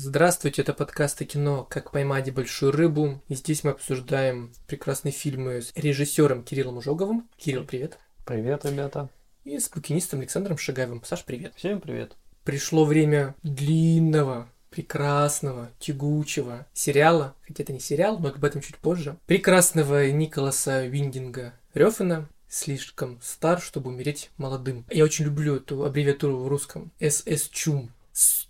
Здравствуйте, это подкаст о кино «Как поймать большую рыбу». И здесь мы обсуждаем прекрасные фильмы с режиссером Кириллом Ужоговым. Кирилл, привет. Привет, ребята. И с букинистом Александром Шагаевым. Саш, привет. Всем привет. Пришло время длинного, прекрасного, тягучего сериала, хотя это не сериал, но об этом чуть позже, прекрасного Николаса Виндинга Рёфена, слишком стар, чтобы умереть молодым. Я очень люблю эту аббревиатуру в русском. СС Чум. С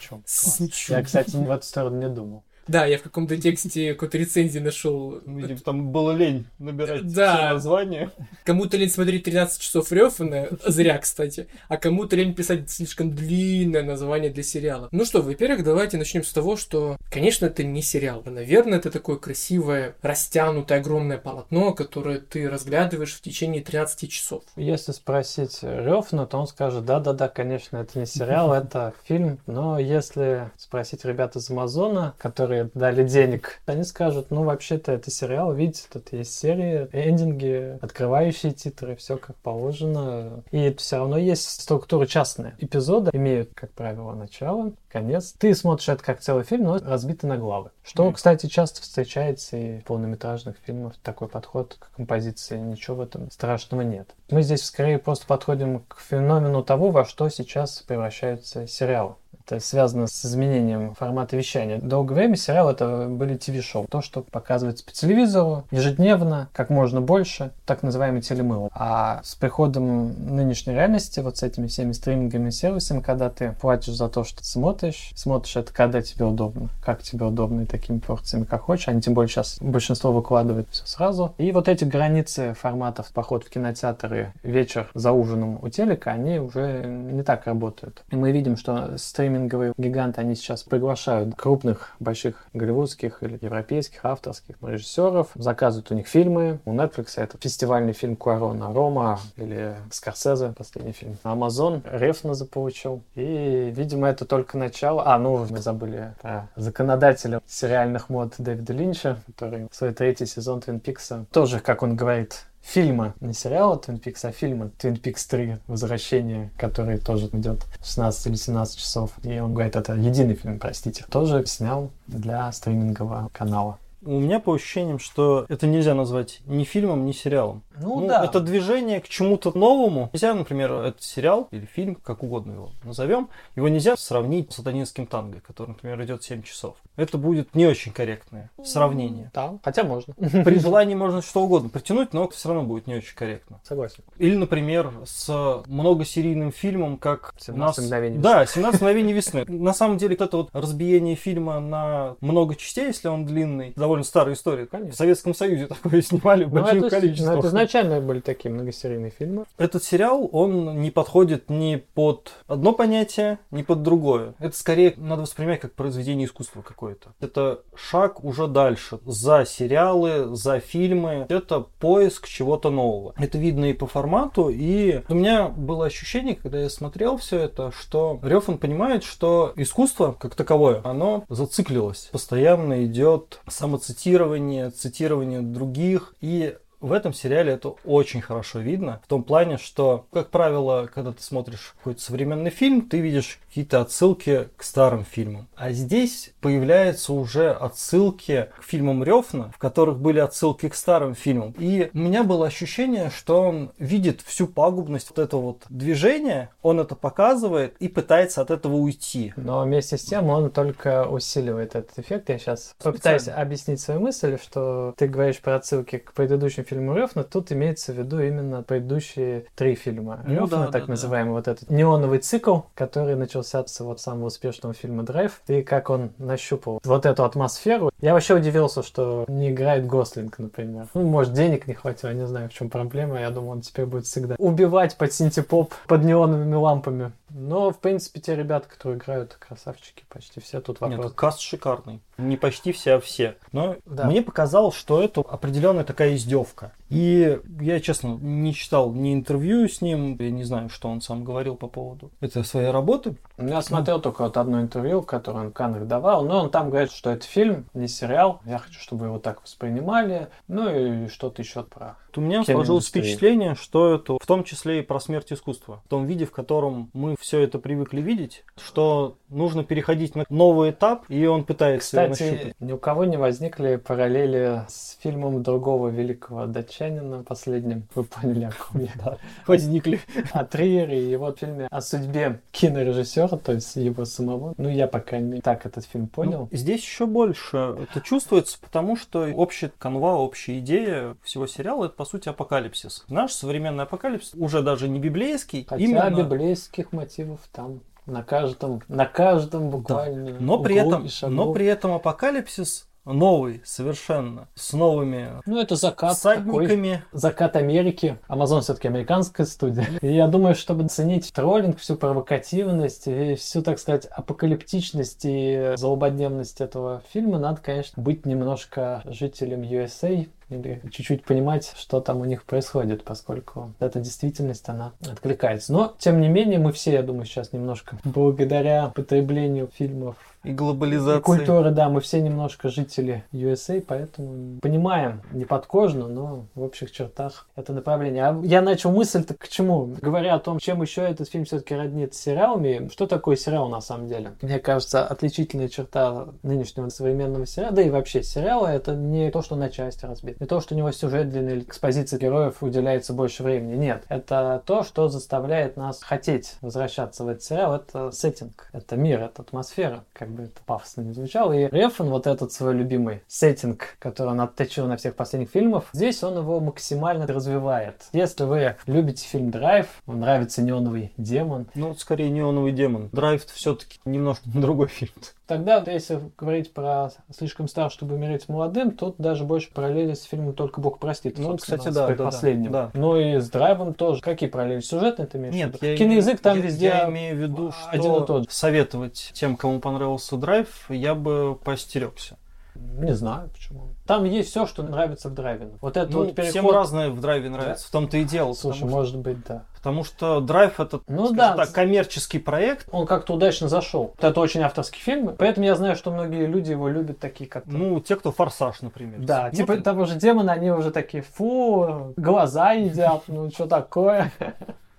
Чум. С чем? С Я, кстати, в эту сторону не думал. Да, я в каком-то тексте какой-то рецензии нашел. Видимо, там было лень набирать Да. все названия. Кому-то лень смотреть 13 часов Рёфана, зря, кстати, а кому-то лень писать слишком длинное название для сериала. Ну что, во-первых, давайте начнем с того, что, конечно, это не сериал. Наверное, это такое красивое, растянутое, огромное полотно, которое ты разглядываешь в течение 13 часов. Если спросить Рёфна, то он скажет, да-да-да, конечно, это не сериал, это фильм. Но если спросить ребят из Амазона, которые дали денег, они скажут, ну, вообще-то это сериал, видите, тут есть серии, эндинги, открывающие титры, все как положено. И все равно есть структура частная. Эпизоды имеют, как правило, начало, конец. Ты смотришь это как целый фильм, но разбито на главы. Что, Мгм. кстати, часто встречается и в полнометражных фильмах. Такой подход к композиции, ничего в этом страшного нет. Мы здесь скорее просто подходим к феномену того, во что сейчас превращаются сериалы. Это связано с изменением формата вещания. Долгое время сериалы это были ТВ-шоу. То, что показывается по телевизору ежедневно, как можно больше, так называемый телемыл. А с приходом нынешней реальности, вот с этими всеми стриминговыми сервисами, когда ты платишь за то, что ты смотришь, смотришь это когда тебе удобно, как тебе удобно и такими порциями, как хочешь. Они тем более сейчас большинство выкладывает все сразу. И вот эти границы форматов, поход в кинотеатр и вечер за ужином у телека, они уже не так работают. И мы видим, что стриминговые гиганты, они сейчас приглашают крупных, больших голливудских или европейских авторских режиссеров, заказывают у них фильмы. У Netflix это фестивальный фильм Куарона Рома или Скорсезе, последний фильм. Amazon Рефна заполучил. И, видимо, это только начало. А, ну, мы забыли про законодателя сериальных мод Дэвида Линча, который свой третий сезон Твин Пикса тоже, как он говорит, фильма, не сериала Twin Peaks, а фильма Twin Peaks 3 «Возвращение», который тоже идет 16 или 17 часов. И он говорит, это единый фильм, простите. Тоже снял для стримингового канала. У меня по ощущениям, что это нельзя назвать ни фильмом, ни сериалом. Ну, да. Это движение к чему-то новому. Нельзя, например, этот сериал или фильм, как угодно его назовем, его нельзя сравнить с сатанинским танго, который, например, идет 7 часов. Это будет не очень корректное сравнение. Да, хотя можно. При желании можно что угодно притянуть, но все равно будет не очень корректно. Согласен. Или, например, с многосерийным фильмом, как у 17 нас... мгновений Да, 17 мгновений весны. На самом деле, вот это вот разбиение фильма на много частей, если он длинный, довольно старая история. Конечно. В Советском Союзе такое снимали в Ну, это, количествах. ну, это изначально были такие многосерийные фильмы. Этот сериал, он не подходит ни под одно понятие, ни под другое. Это скорее надо воспринимать как произведение искусства какое-то. Это шаг уже дальше. За сериалы, за фильмы. Это поиск чего-то нового. Это видно и по формату, и у меня было ощущение, когда я смотрел все это, что Рёфан понимает, что искусство как таковое, оно зациклилось. Постоянно идет самоцитирование, цитирование других, и в этом сериале это очень хорошо видно. В том плане, что, как правило, когда ты смотришь какой-то современный фильм, ты видишь какие-то отсылки к старым фильмам. А здесь появляются уже отсылки к фильмам Рёфна, в которых были отсылки к старым фильмам. И у меня было ощущение, что он видит всю пагубность вот этого вот движения, он это показывает и пытается от этого уйти. Но вместе с тем он только усиливает этот эффект. Я сейчас попытаюсь объяснить свою мысль, что ты говоришь про отсылки к предыдущим фильму Рёфна, тут имеется в виду именно предыдущие три фильма Ну Рёфна, да, так да, да. называемый вот этот неоновый цикл, который начался с вот самого успешного фильма «Драйв», и как он нащупал вот эту атмосферу. Я вообще удивился, что не играет Гослинг, например. Ну, может, денег не хватило, не знаю, в чем проблема. Я думаю, он теперь будет всегда убивать под синтепоп, под неоновыми лампами. Но, в принципе, те ребята, которые играют, красавчики, почти все тут вопрос. Нет, каст шикарный. Не почти все, а все. Но Да. мне показалось, что это определенная такая издевка. И я, честно, не читал ни интервью с ним, я не знаю, что он сам говорил по поводу этой своей работы. Я смотрел только вот одно интервью, которое он в Каннах давал, но он там говорит, что это фильм, не сериал. Я хочу, чтобы его так воспринимали. Ну и что-то еще про у меня сложилось впечатление, что это в том числе и про смерть искусства. В том виде, в котором мы все это привыкли видеть, что нужно переходить на новый этап, и он пытается Кстати, нащупать. ни у кого не возникли параллели с фильмом другого великого датчанина последним. Вы поняли, о ком я? Возникли. О Триере и его фильме о судьбе кинорежиссера, то есть его самого. Ну, я пока не так этот фильм понял. Ну, здесь еще больше это чувствуется, потому что общая канва, общая идея всего сериала, это, по сути, апокалипсис. Наш современный апокалипсис уже даже не библейский. Хотя именно... библейских мотивов там на каждом, на каждом буквально. Да. Но при этом, но при этом апокалипсис новый совершенно, с новыми Ну, это закат всадниками. Такой, закат Америки. Амазон все-таки американская студия. И я думаю, чтобы ценить троллинг, всю провокативность и всю, так сказать, апокалиптичность и злободневность этого фильма, надо, конечно, быть немножко жителем USA, или чуть-чуть понимать, что там у них происходит, поскольку эта действительность, она откликается. Но, тем не менее, мы все, я думаю, сейчас немножко благодаря потреблению фильмов и глобализации. И культуры, да, мы все немножко жители USA, поэтому понимаем не подкожно, но в общих чертах это направление. А я начал мысль-то к чему? Говоря о том, чем еще этот фильм все-таки роднит с сериалами, что такое сериал на самом деле? Мне кажется, отличительная черта нынешнего современного сериала, да и вообще сериала, это не то, что на части разбит, не то, что у него сюжет длинный, или экспозиции героев уделяется больше времени. Нет, это то, что заставляет нас хотеть возвращаться в этот сериал, это сеттинг, это мир, это атмосфера, как бы это пафосно не звучало. И Рефан, вот этот свой любимый сеттинг, который он отточил на всех последних фильмах, здесь он его максимально развивает. Если вы любите фильм «Драйв», вам нравится «Неоновый демон». Ну, скорее «Неоновый демон». «Драйв» все-таки немножко другой фильм. Тогда, если говорить про «Слишком стар, чтобы умереть молодым», тут даже больше параллели с фильмом «Только Бог простит». Ну, кстати, да, да, последним. да. Ну и с «Драйвом» тоже. Какие параллели? Сюжетные ты имеешь Нет, я Киноязык там я, везде Я имею в виду, что один и тот же. советовать тем, кому понравился «Драйв», я бы постерегся. Не знаю почему. Там есть все, что нравится в драйве. Вот это ну, вот переход... Всем разное в драйве нравится, да? в том-то и дело. Слушай, может что... быть, да. Потому что драйв это ну, да. так, коммерческий проект. Он как-то удачно зашел. Это очень авторский фильм. Поэтому я знаю, что многие люди его любят такие, как... Ну, те, кто форсаж, например. Да, смотрят. типа того же демона, они уже такие, фу, глаза едят, ну что такое.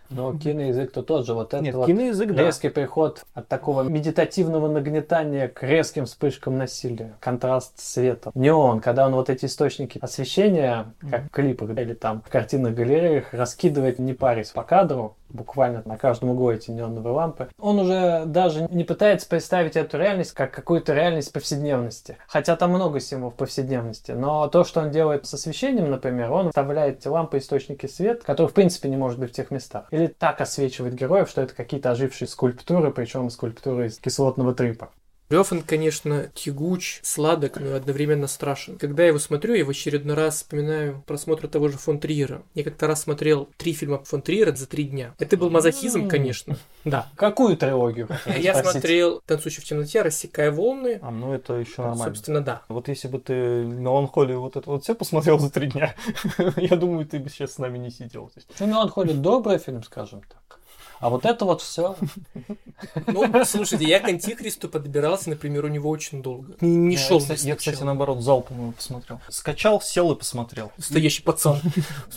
Но киноязык-то тот же. Вот Нет, вот киноязык, резкий да. переход от такого медитативного нагнетания к резким вспышкам насилия. Контраст света. Не он, когда он вот эти источники освещения, как в клипах или там в картинных галереях, раскидывает не парясь по кадру, буквально на каждом углу эти неоновые лампы. Он уже даже не пытается представить эту реальность как какую-то реальность повседневности. Хотя там много символов повседневности. Но то, что он делает с освещением, например, он вставляет эти лампы, источники света, которые в принципе не может быть в тех местах. Или так освечивает героев, что это какие-то ожившие скульптуры, причем скульптуры из кислотного трипа. Рёфан, конечно, тягуч, сладок, но одновременно страшен. Когда я его смотрю, я в очередной раз вспоминаю просмотр того же фон Триера. Я как-то раз смотрел три фильма фон Триера за три дня. Это был мазохизм, конечно. Да. Какую трилогию? Я смотрел «Танцующий в темноте», «Рассекая волны». А, ну это еще нормально. Собственно, да. Вот если бы ты «Меланхолию» вот это вот все посмотрел за три дня, я думаю, ты бы сейчас с нами не сидел. Ну, «Меланхолия» добрый фильм, скажем так. А вот это вот все. Ну, слушайте, я к антихристу подбирался, например, у него очень долго. Не, не я, шел. Кстати, я, кстати, наоборот, залпом его посмотрел. Скачал, сел и посмотрел. Настоящий пацан.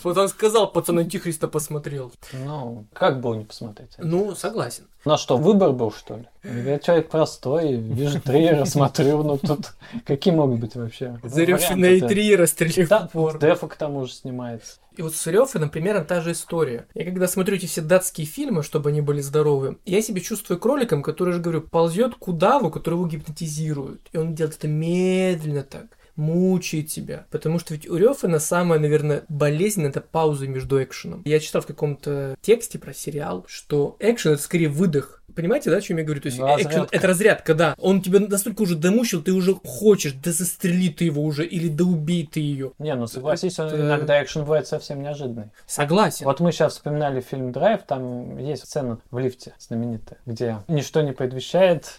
Пацан сказал, пацан антихриста посмотрел. Ну, как было не посмотреть? Ну, согласен. Ну а что, выбор был, что ли? Я человек простой, вижу трейлер, смотрю, ну тут какие могут быть вообще? Заревшенные триера стреляют да, Дефа к тому же снимается. И вот с Рёфаном примерно та же история. Я когда смотрю эти все датские фильмы, чтобы они были здоровы, я себя чувствую кроликом, который же, говорю, ползет к удаву, который его гипнотизирует. И он делает это медленно так мучает тебя. Потому что ведь у Рёфана самая, наверное, болезнь это пауза между экшеном. Я читал в каком-то тексте про сериал, что экшен это скорее выдох Понимаете, да, о чем я говорю? То есть ну, экшен, это разрядка, да. Он тебя настолько уже домучил, ты уже хочешь, да застрели ты его уже, или да убей ты ее. Не, ну согласись, это... иногда экшен бывает совсем неожиданный. Согласен. Вот мы сейчас вспоминали фильм «Драйв», там есть сцена в лифте знаменитая, где ничто не предвещает.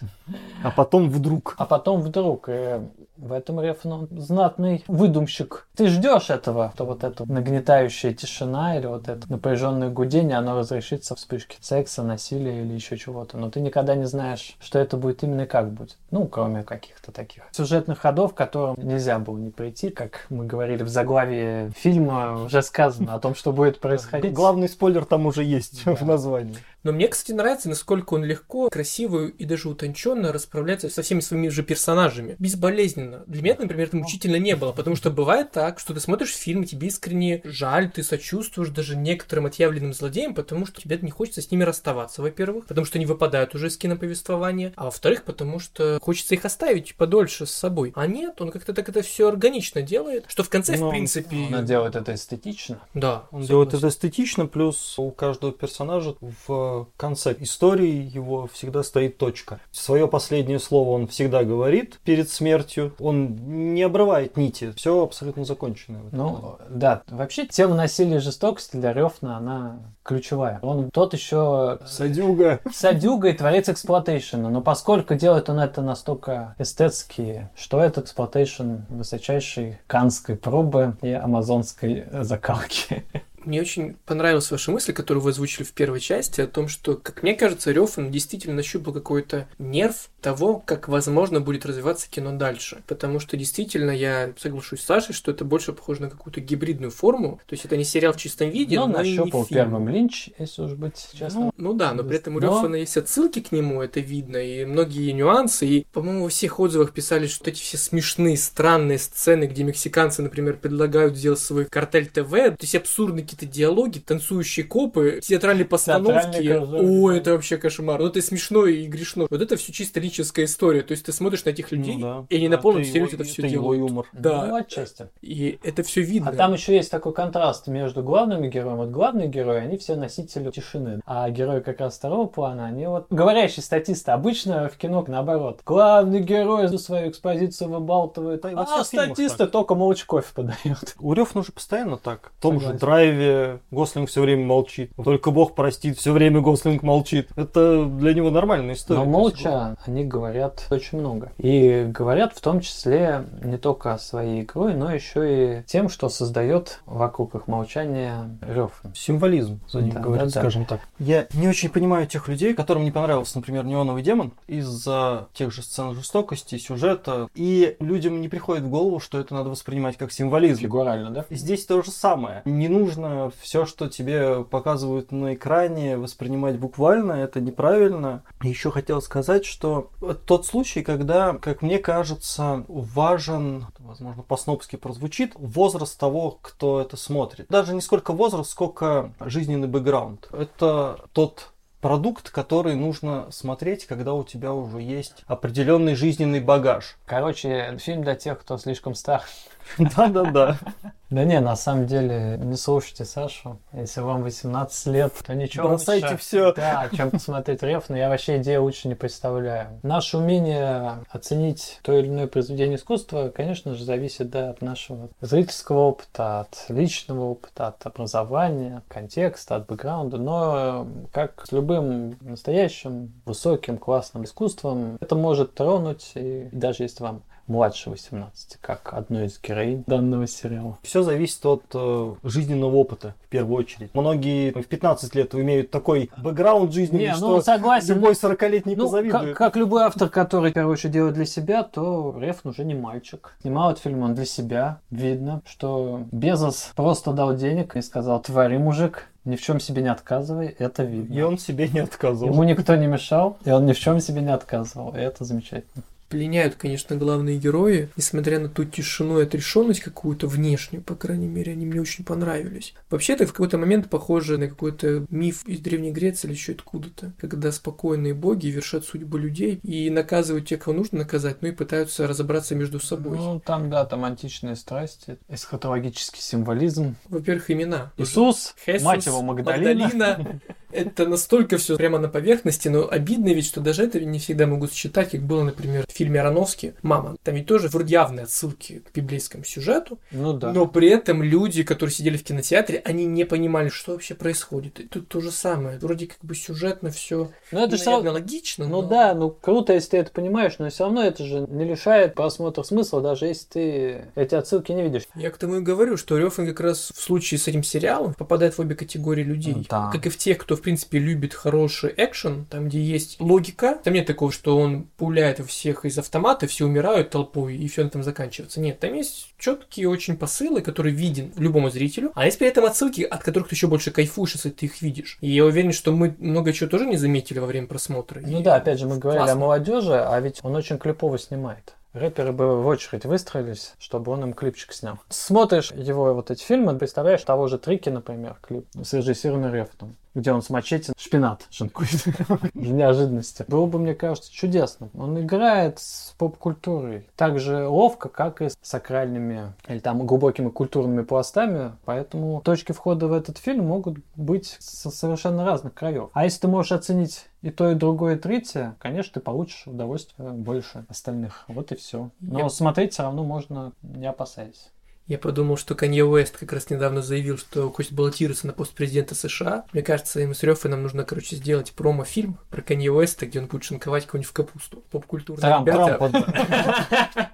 А потом вдруг. А потом вдруг. И В этом Рефн он знатный выдумщик. Ты ждешь этого, что вот эта нагнетающая тишина или вот это напряженное гудение, оно разрешится в вспышке секса, насилия или еще чего-то. Но ты никогда не знаешь, что это будет именно и как будет. Ну, кроме каких-то таких сюжетных ходов, к которым нельзя было не прийти, как мы говорили в заглавии фильма, уже сказано о том, что будет происходить. Главный спойлер там уже есть в названии. Но мне, кстати, нравится, насколько он легко, красиво и даже утонченно расправляется со всеми своими же персонажами. Безболезненно. Для меня, например, это мучительно не было, потому что бывает так, что ты смотришь фильм, и тебе искренне жаль, ты сочувствуешь даже некоторым отъявленным злодеям, потому что тебе не хочется с ними расставаться, во-первых, потому что они выпадают уже из киноповествования, а во-вторых, потому что хочется их оставить подольше с собой. А нет, он как-то так это все органично делает, что в конце, Но в принципе... Она делает это эстетично. Да. Он согласен. делает это эстетично, плюс у каждого персонажа в конце истории его всегда стоит точка. Свое последнее слово он всегда говорит перед смертью. Он не обрывает нити. Все абсолютно закончено. в. Ну, да. Вообще, тема насилия и жестокости для Рёфна, она ключевая. Он тот еще Садюга. садюга и творец exploitation а, но поскольку делает он это настолько эстетски, что это exploitation высочайшей каннской пробы и амазонской закалки. Мне очень понравилась ваша мысль, которую вы озвучили в первой части, о том, что, как мне кажется, Рёфан действительно нащупал какой-то нерв того, как возможно будет развиваться кино дальше. Потому что действительно я соглашусь с Сашей, что это больше похоже на какую-то гибридную форму. То есть это не сериал в чистом виде, Но но, и не нащупал фильм. первым Линч, если уж быть честным. Ну, ну да, но при этом у Но- Рёфана есть отсылки к нему, это видно, и многие нюансы. И, по-моему, во всех отзывах писали, что эти все смешные, странные сцены, где мексиканцы, например, предлагают сделать свой картель ТВ, то есть абсурдные какие-то диалоги, танцующие копы, театральные постановки. О, да. это вообще кошмар. Ну, это смешно и грешно. Вот это все чисто лирическая история. То есть ты смотришь на этих людей, Ну да. и они на Это полном серьезе это все это его делают. юмор. Да. Ну, отчасти. И это все видно. А там еще есть такой контраст между главными героями. Вот главные герои, они все носители тишины. А герои как раз второго плана, они вот говорящие статисты. Обычно в кино наоборот. Главный герой за свою экспозицию выбалтывает, Да а фильмах статисты только молча кофе подают. У Рёфна же постоянно так. В том же Согласен. Драйве Гослинг все время молчит. Только Бог простит, все время Гослинг молчит. Это для него нормальная история. Но молча они говорят очень много. И говорят в том числе не только своей игрой, но еще и тем, что создает вокруг их молчания Рёфн. Символизм за ним Да, говорит, да, да. скажем так. Я не очень понимаю тех людей, которым не понравился, например, Неоновый демон из-за тех же сцен жестокости, сюжета. И людям не приходит в голову, что это надо воспринимать как символизм. Фигурально, да? Здесь то же самое. Не нужно все, что тебе показывают на экране, воспринимать буквально. Это неправильно. Еще хотел сказать, что тот случай, когда, как мне кажется, важен, возможно, по-снопски прозвучит, возраст того, кто это смотрит. Даже не сколько возраст, сколько жизненный бэкграунд. Это тот продукт, который нужно смотреть, когда у тебя уже есть определенный жизненный багаж. Короче, фильм для тех, кто слишком стар. Да-да-да. Да не, на самом деле, не слушайте Сашу. Если вам 18 лет, то ничего Бросайте лучше. всё. Да, чем посмотреть Рев, но я вообще идею лучше не представляю. Наше умение оценить то или иное произведение искусства, конечно же, зависит да, от нашего зрительского опыта, от личного опыта, от образования, контекста, от бэкграунда. Но, э, как с любым настоящим, высоким, классным искусством, это может тронуть, и даже если вам младше 18, как одной из героинь данного сериала. Все зависит от э, жизненного опыта, в первую очередь. Многие в 15 лет имеют такой бэкграунд Не, что ну согласен. любой 40-летний Ну, позавидует. как, как любой автор, который, в первую очередь, делает для себя, то Рефн уже не мальчик. Снимал этот фильм он для себя. Видно, что Безос просто дал денег и сказал, твори, мужик, ни в чем себе не отказывай, это видно. И он себе не отказывал. Ему никто не мешал, и он ни в чем себе не отказывал. И это замечательно. Пленяют, конечно, главные герои, несмотря на ту тишину и отрешенность какую-то внешнюю, по крайней мере, они мне очень понравились. Вообще-то в какой-то момент похоже на какой-то миф из Древней Греции или еще откуда-то, когда спокойные боги вершат судьбу людей и наказывают тех, кого нужно наказать, ну и пытаются разобраться между собой. Ну, там, да, там античные страсти, эсхатологический символизм. Во-первых, имена. Иисус, Хесус, мать его, Магдалина. Магдалина. Это настолько все прямо на поверхности, но обидно ведь, что даже это не всегда могут считать, как было, например, в фильме Ароновски «Мама». Там ведь тоже вроде явные отсылки к библейскому сюжету, Ну да. но при этом люди, которые сидели в кинотеатре, они не понимали, что вообще происходит. И тут то же самое. Вроде как бы сюжетно все Но это же равно- логично, Ну но- да, ну круто, если ты это понимаешь, но все равно это же не лишает просмотра смысла, даже если ты эти отсылки не видишь. Я к тому и говорю, что Рёфан как раз в случае с этим сериалом попадает в обе категории людей. Да. Как и в тех, кто, в принципе, любит хороший экшен, там, где есть логика. Там нет такого, что он пуляет всех из автомата, все умирают толпой, и все на этом заканчивается. Нет, там есть четкие очень посылы, которые виден любому зрителю, а есть при этом отсылки, от которых ты еще больше кайфуешь, если ты их видишь. И я уверен, что мы много чего тоже не заметили во время просмотра. Ну И да, опять же, мы говорили классно. о молодежи, а ведь он очень клипово снимает. Рэперы бы в очередь выстроились, чтобы он им клипчик снял. Смотришь его вот эти фильмы, представляешь того же Трики, например, клип срежиссированный Рефтом, где он с мачете шпинат шинкует. Неожиданности. Было бы, мне кажется, чудесно. Он играет с поп-культурой так же ловко, как и с сакральными или там глубокими культурными пластами, поэтому точки входа в этот фильм могут быть со совершенно разных краев. А если ты можешь оценить и то, и другое, и третье, конечно, ты получишь удовольствие больше остальных. Вот и все. Но Я- смотреть все равно можно, не опасаясь. Я подумал, что Канье Уэст как раз недавно заявил, что хочет баллотироваться на пост президента США. Мне кажется, им с Рёфаном нужно, короче, сделать промо-фильм про Канье Уэста, где он будет шинковать кого-нибудь в капусту. Поп-культурные Трамп, ребята. Трамп.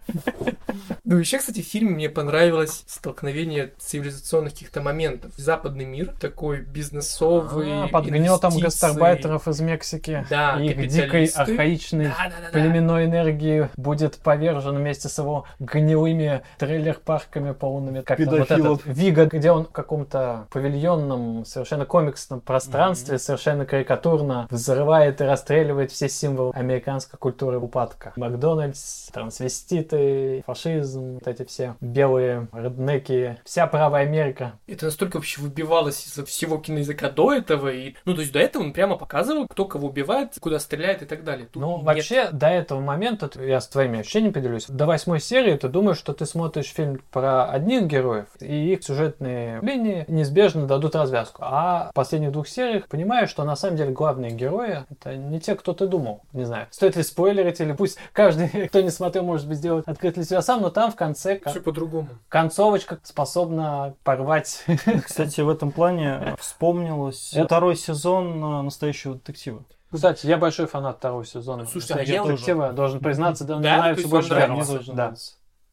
Ну, еще, кстати, в фильме мне понравилось столкновение цивилизационных каких-то моментов. Западный мир, такой бизнесовый, А, Под гнетом гастарбайтеров из Мексики. Да, и их дикой архаичной Да-да-да-да. племенной энергии будет повержен вместе с его гнилыми трейлер-парками полными. Как там вот этот Вига, где он в каком-то павильонном, совершенно комиксном пространстве, совершенно карикатурно взрывает и расстреливает все символы американской культуры упадка. Макдональдс, трансвеститы, фашизм, вот эти все белые реднеки, вся правая Америка. Это настолько вообще выбивалось из всего киноязыка до этого. И, ну, то есть до этого он прямо показывал, кто кого убивает, куда стреляет и так далее. Тут Ну, нет. вообще, до этого момента, я с твоими ощущениями поделюсь, до восьмой серии ты думаешь, что ты смотришь фильм про одних героев, и их сюжетные линии неизбежно дадут развязку. А в последних двух сериях понимаешь, что на самом деле главные герои — это не те, кто ты думал. Не знаю, стоит ли спойлерить, или пусть каждый, кто не смотрел, может быть, сделать открыть для себя сам, но там в конце ко- Все по-другому. концовочка способна порвать. Кстати, в этом плане вспомнилось Это- второй сезон э, «Настоящего детектива». Кстати, я большой фанат второго сезона. Слушай, а «Настоящего я детектива», должен признаться, да, мне Да? нравится больше тоже Да.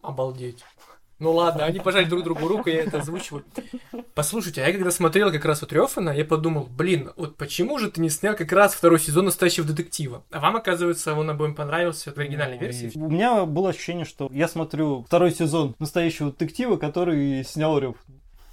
Обалдеть. Ну ладно, они пожали друг другу руку, я это озвучиваю. Послушайте, а я когда смотрел как раз вот Рёфана, я подумал, блин, вот почему же ты не снял как раз второй сезон настоящего детектива? А вам, оказывается, он обоим понравился в оригинальной версии. У меня было ощущение, что я смотрю второй сезон настоящего детектива, который снял Рев.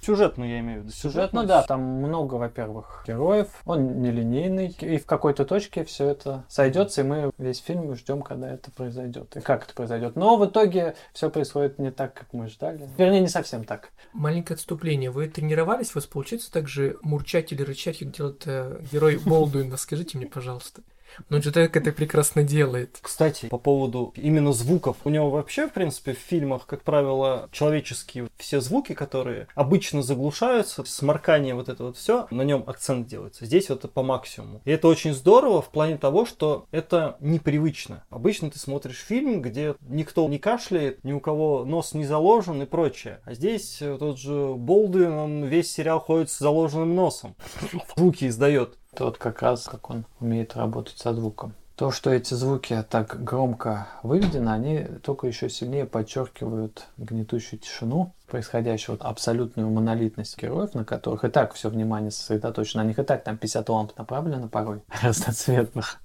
Сюжетно я имею в виду. Сюжетно, да, там много, во-первых, героев, он нелинейный, и в какой-то точке все это сойдется, и мы весь фильм ждем, когда это произойдет, и как это произойдет. Но в итоге все происходит не так, как мы ждали. Вернее, не совсем так. Маленькое отступление. Вы тренировались? У вас получается так же мурчать или рычать, как делает э, герой Болдуина? Скажите мне, пожалуйста. Но же так это прекрасно делает. Кстати, по поводу именно звуков. У него вообще, в принципе, в фильмах, как правило, человеческие все звуки, которые обычно заглушаются, сморкание вот это вот все, на нем акцент делается. Здесь вот по максимуму. И это очень здорово в плане того, что это непривычно. Обычно ты смотришь фильм, где никто не кашляет, ни у кого нос не заложен и прочее. А здесь э, тот же Болдуин, он весь сериал ходит с заложенным носом. Звуки издает. Это вот как раз, как он умеет работать со звуком. То, что эти звуки так громко выведены, они только еще сильнее подчеркивают гнетущую тишину, происходящую, вот абсолютную монолитность героев, на которых и так все внимание сосредоточено. На них и так там 50 ламп направлено порой, разноцветных,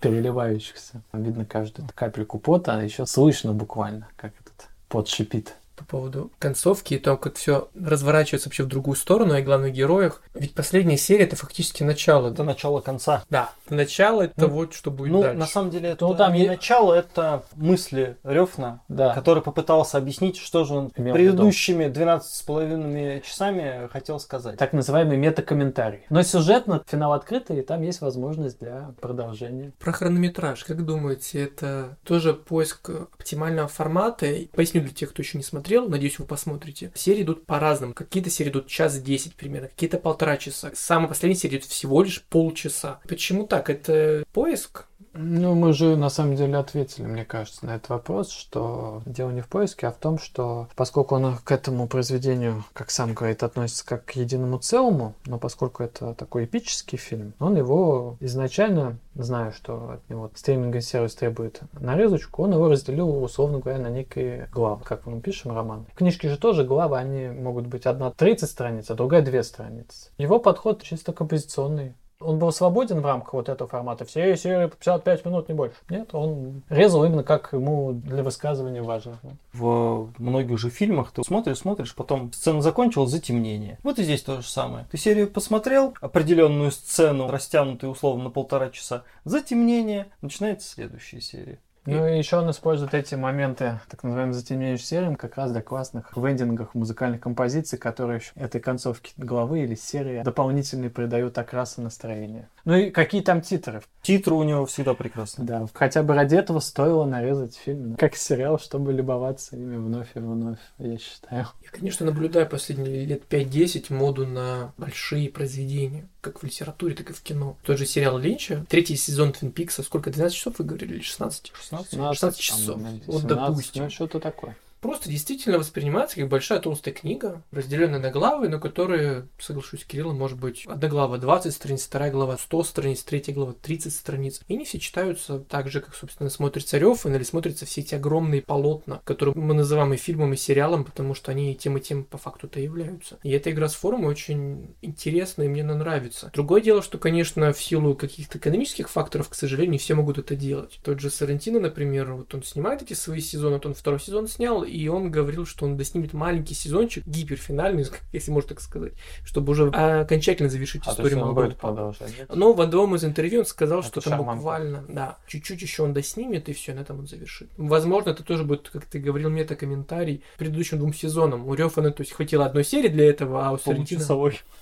переливающихся. Видно каждую капельку пота, а еще слышно буквально, как этот пот шипит. По поводу концовки и того, как все разворачивается вообще в другую сторону, и главных героях. Ведь последняя серия это фактически начало. Это начало конца. Да, начало это Ну, вот что будет Ну, дальше. на самом деле, это Ну, там не начало, это мысли Рёфна, Да. который попытался объяснить, что же он Имел предыдущими 12 с половиной часами хотел сказать. Так называемый метакомментарий. Но сюжетно финал открытый, и там есть возможность для продолжения. Про хронометраж, как думаете, это тоже поиск оптимального формата? Поясню для тех, кто еще не смотрел посмотрел, надеюсь, вы посмотрите. Серии идут по-разному. Какие-то серии идут час десять примерно, какие-то полтора часа. Самая последняя серия идет всего лишь полчаса. Почему так? Это поиск? Ну, мы же на самом деле ответили, мне кажется, на этот вопрос, что дело не в поиске, а в том, что поскольку он к этому произведению, как сам говорит, относится как к единому целому, но поскольку это такой эпический фильм, он его изначально, зная, что от него стриминговый сервис требует нарезочку, он его разделил, условно говоря, на некие главы, как мы пишем роман. В книжке же тоже главы, они могут быть одна 30 страниц, а другая 2 страницы. Его подход чисто композиционный он был свободен в рамках вот этого формата. Все серии по 55 минут, не больше. Нет, он резал именно как ему для высказывания важно. В многих же фильмах ты смотришь, смотришь, потом сцена закончилась, затемнение. Вот и здесь то же самое. Ты серию посмотрел, определенную сцену, растянутую условно на полтора часа, затемнение, начинается следующая серия. Ну и еще он использует эти моменты, так называемых затемняющих сериям, как раз для классных вендингах музыкальных композиций, которые еще этой концовке главы или серии дополнительно придают окраса настроения. Ну и какие там титры? Титры у него всегда прекрасные. Да, хотя бы ради этого стоило нарезать фильм, как сериал, чтобы любоваться ими вновь и вновь, я считаю. Я, конечно, наблюдаю последние лет 5-10 моду на большие произведения, как в литературе, так и в кино. Тот же сериал Линча, третий сезон Твин Пикса, сколько, 12 часов вы говорили, или 16? 16, 16 часов. Вот, допустим. Ну, что-то такое просто действительно воспринимается как большая толстая книга, разделенная на главы, на которые, соглашусь с Кириллом, может быть одна глава 20 страниц, вторая глава 100 страниц, третья глава 30 страниц. И не все читаются так же, как, собственно, смотрится Рёфан или смотрятся все эти огромные полотна, которые мы называем и фильмом, и сериалом, потому что они тем и тем по факту-то являются. И эта игра с формой очень интересна, и мне она нравится. Другое дело, что, конечно, в силу каких-то экономических факторов, к сожалению, не все могут это делать. Тот же Сарантино, например, вот он снимает эти свои сезоны, вот он второй сезон снял, и он говорил, что он доснимет маленький сезончик, гиперфинальный, если можно так сказать, чтобы уже окончательно завершить а историю продолжать, Но в одном из интервью он сказал, это что там буквально, да, чуть-чуть еще он доснимет, и все, на этом он завершит. Возможно, это тоже будет, как ты говорил, мета-комментарий предыдущим двум сезонам. У Рёфана, то есть, хватило одной серии для этого, а у Сарентина...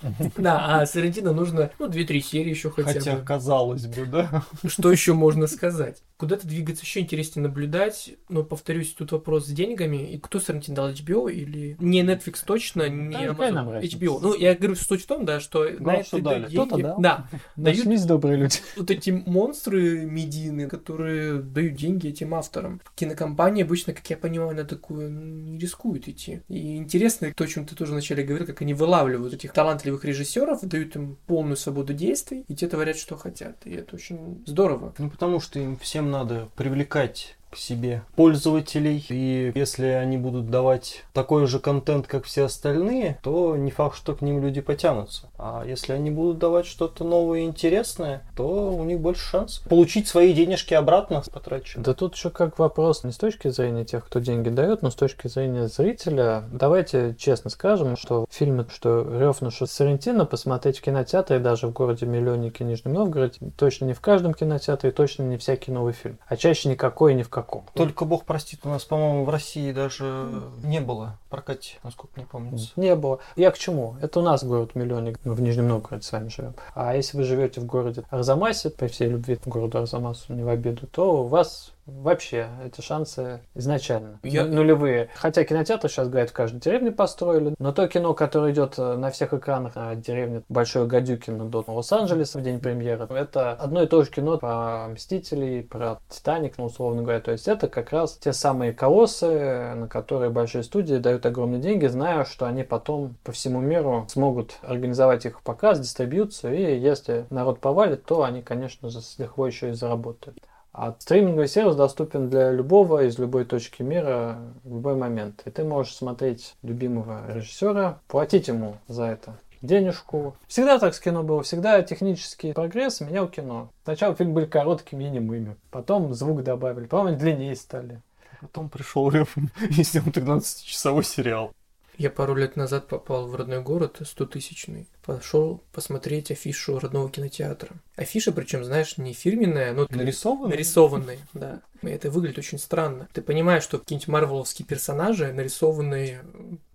Да, а Сарентина нужно, ну, две-три серии еще хотя бы. Хотя, казалось бы, да. Что еще можно сказать? Куда-то двигаться еще интереснее наблюдать, но, повторюсь, тут вопрос с деньгами, и кто Сарантин дал HBO или... Не Netflix точно, не да, Amazon, HBO. Ну, я говорю, суть в том, да, что на это дали. Кто-то дал. Да. Дают добрые люди. Вот эти монстры медийные, которые дают деньги этим авторам. Кинокомпания обычно, как я понимаю, на такую не рискует идти. И интересно, то, о чем ты тоже вначале говорил, как они вылавливают этих талантливых режиссеров, дают им полную свободу действий, и те творят, что хотят. И это очень здорово. Ну, потому что им всем надо привлекать к себе пользователей. И если они будут давать такой же контент, как все остальные, то не факт, что к ним люди потянутся. А если они будут давать что-то новое и интересное, то у них больше шанс получить свои денежки обратно потраченные. Да тут еще как вопрос не с точки зрения тех, кто деньги дает, но с точки зрения зрителя. Давайте честно скажем, что фильмы, что Рёфна, что Сарентино посмотреть в кинотеатре даже в городе миллионнике Нижнем Новгороде точно не в каждом кинотеатре, точно не всякий новый фильм. А чаще никакой ни в каком каком. Только бог простит, у нас, по-моему, в России даже не было прокате, насколько мне помнится. Не было. Я к чему? Это у нас город миллионник, мы в Нижнем Новгороде с вами живем. А если вы живете в городе Арзамасе, при всей любви к городу Арзамасу, не в обиду, то у вас Вообще, эти шансы изначально Я... нулевые. Хотя кинотеатры сейчас, говорят, в каждой деревне построили, но то кино, которое идет э, на всех экранах на деревне Большой Гадюкина до Лос-Анджелеса в день премьеры, это одно и то же кино про Мстителей, про Титаник, ну, условно говоря. То есть это как раз те самые колоссы, на которые большие студии дают огромные деньги, зная, что они потом по всему миру смогут организовать их показ, дистрибьюцию, и если народ повалит, то они, конечно же, с лихвой еще и заработают. А стриминговый сервис доступен для любого из любой точки мира в любой момент. И ты можешь смотреть любимого режиссера, платить ему за это денежку. Всегда так с кино было, всегда технический прогресс менял кино. Сначала фильм были короткими и немыми, потом звук добавили, потом они длиннее стали. Потом пришел Лев и снял 13-часовой сериал. Я пару лет назад попал в родной город 100-тысячный. Пошел посмотреть афишу родного кинотеатра. Афиша, причем, знаешь, не фирменная, но Нарисованная? нарисованная, да. И это выглядит очень странно. Ты понимаешь, что какие-нибудь марвеловские персонажи нарисованные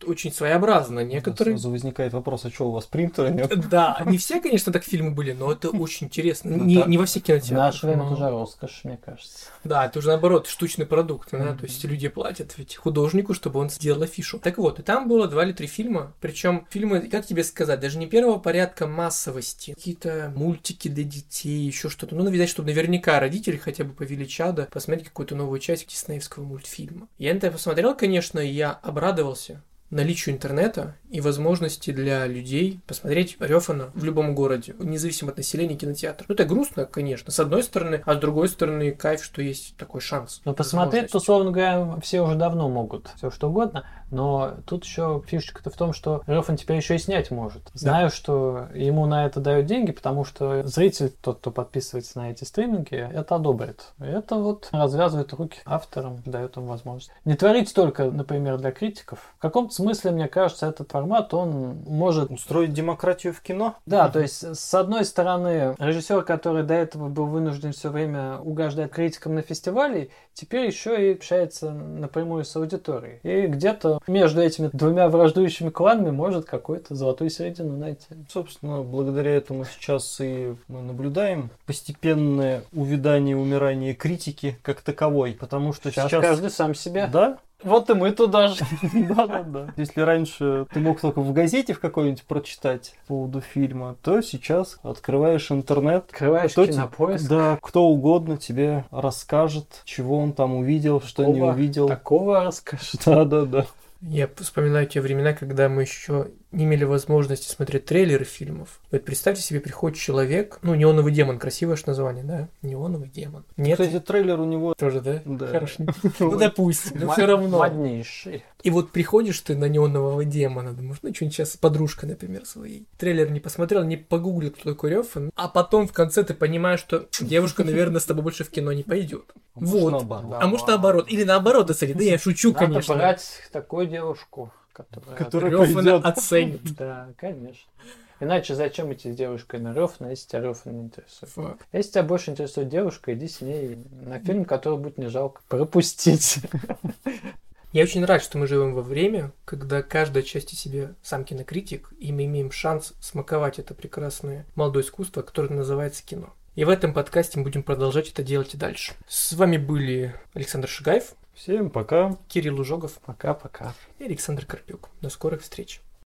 очень своеобразно. Некоторые... Сразу возникает вопрос, а что у вас принтера нет? Да, не все, конечно, так фильмы были, но это очень интересно. Ну Не, да. не во всех В кинотеатрах. наше время но- это уже роскошь, мне кажется. Да, это уже наоборот штучный продукт, да, то есть люди платят ведь художнику, чтобы он сделал афишу. Так вот, и там было два или три фильма, причем фильмы, как тебе сказать, даже не первого порядка массовости, какие-то мультики для детей, еще что-то. Ну, видать, чтобы наверняка родители хотя бы повели чада посмотреть какую-то новую часть диснеевского мультфильма. Я на это посмотрел, конечно, и я обрадовался наличию интернета и возможности для людей посмотреть Рёфана в любом городе, независимо от населения кинотеатра. Ну, это грустно, конечно, с одной стороны, а с другой стороны, кайф, что есть такой шанс. Но Ну, посмотреть, условно говоря, все уже давно могут. Все что угодно. Но тут еще фишечка-то в том, что Рёфан теперь еще и снять может. Знаю, что ему на это дают деньги, потому что зритель, тот, кто подписывается на эти стриминги, это одобрит. Это вот развязывает руки авторам, дает им возможность. Не творить только, например, для критиков. В каком-то смысле, мне кажется, этот формат, он может Устроить демократию в кино? да, то есть, с одной стороны, режиссер, который до этого был вынужден все время угождать критикам на фестивале, теперь еще и общается напрямую с аудиторией. И где-то между этими двумя враждующими кланами может какую-то золотую середину найти. Собственно, благодаря этому сейчас и мы наблюдаем постепенное увядание, умирание критики как таковой, потому что Сейчас, сейчас... каждый сам себе. Да? Вот и мы туда же. Да, да, да. Если раньше ты мог только в газете в какой-нибудь прочитать по поводу фильма, то сейчас открываешь интернет, Открываешь Кто кинопоиск. да, кто угодно тебе расскажет, чего он там увидел, что не увидел. Такого расскажешь. Да, да, да. Я вспоминаю те времена, когда мы еще не имели возможности смотреть трейлеры фильмов. Вот представьте себе, приходит человек, ну, неоновый демон, красивое ж название, да? Неоновый демон. Нет, Кстати, трейлер у него... тоже, да? Да. Хорошо. Ну, допустим, но все равно. Моднейший. И вот приходишь ты на неонового демона, думаешь, ну, что-нибудь сейчас с подружкой, например, своей. Трейлер не посмотрел, не погуглил, кто такой Рёфан, а потом в конце ты понимаешь, что девушка, наверное, с тобой больше в кино не пойдет. Вот. А может наоборот. Или наоборот, кстати, да я шучу, Надо конечно. брать такую девушку, которая... Которая Рёфана пойдет. оценит. Да, конечно. Иначе зачем идти с девушкой на Рёфана, если тебя Рёфан не интересует? Факт. Если тебя больше интересует девушка, иди с ней на фильм, который будет не жалко пропустить. Я очень рад, что мы живем во время, когда каждая часть из себя сам кинокритик, и мы имеем шанс смаковать это прекрасное молодое искусство, которое называется кино. И в этом подкасте мы будем продолжать это делать и дальше. С вами были Александр Шигаев, Всем пока. Кирилл Ужогов Пока-пока. и Александр Карпюк. До скорых встреч.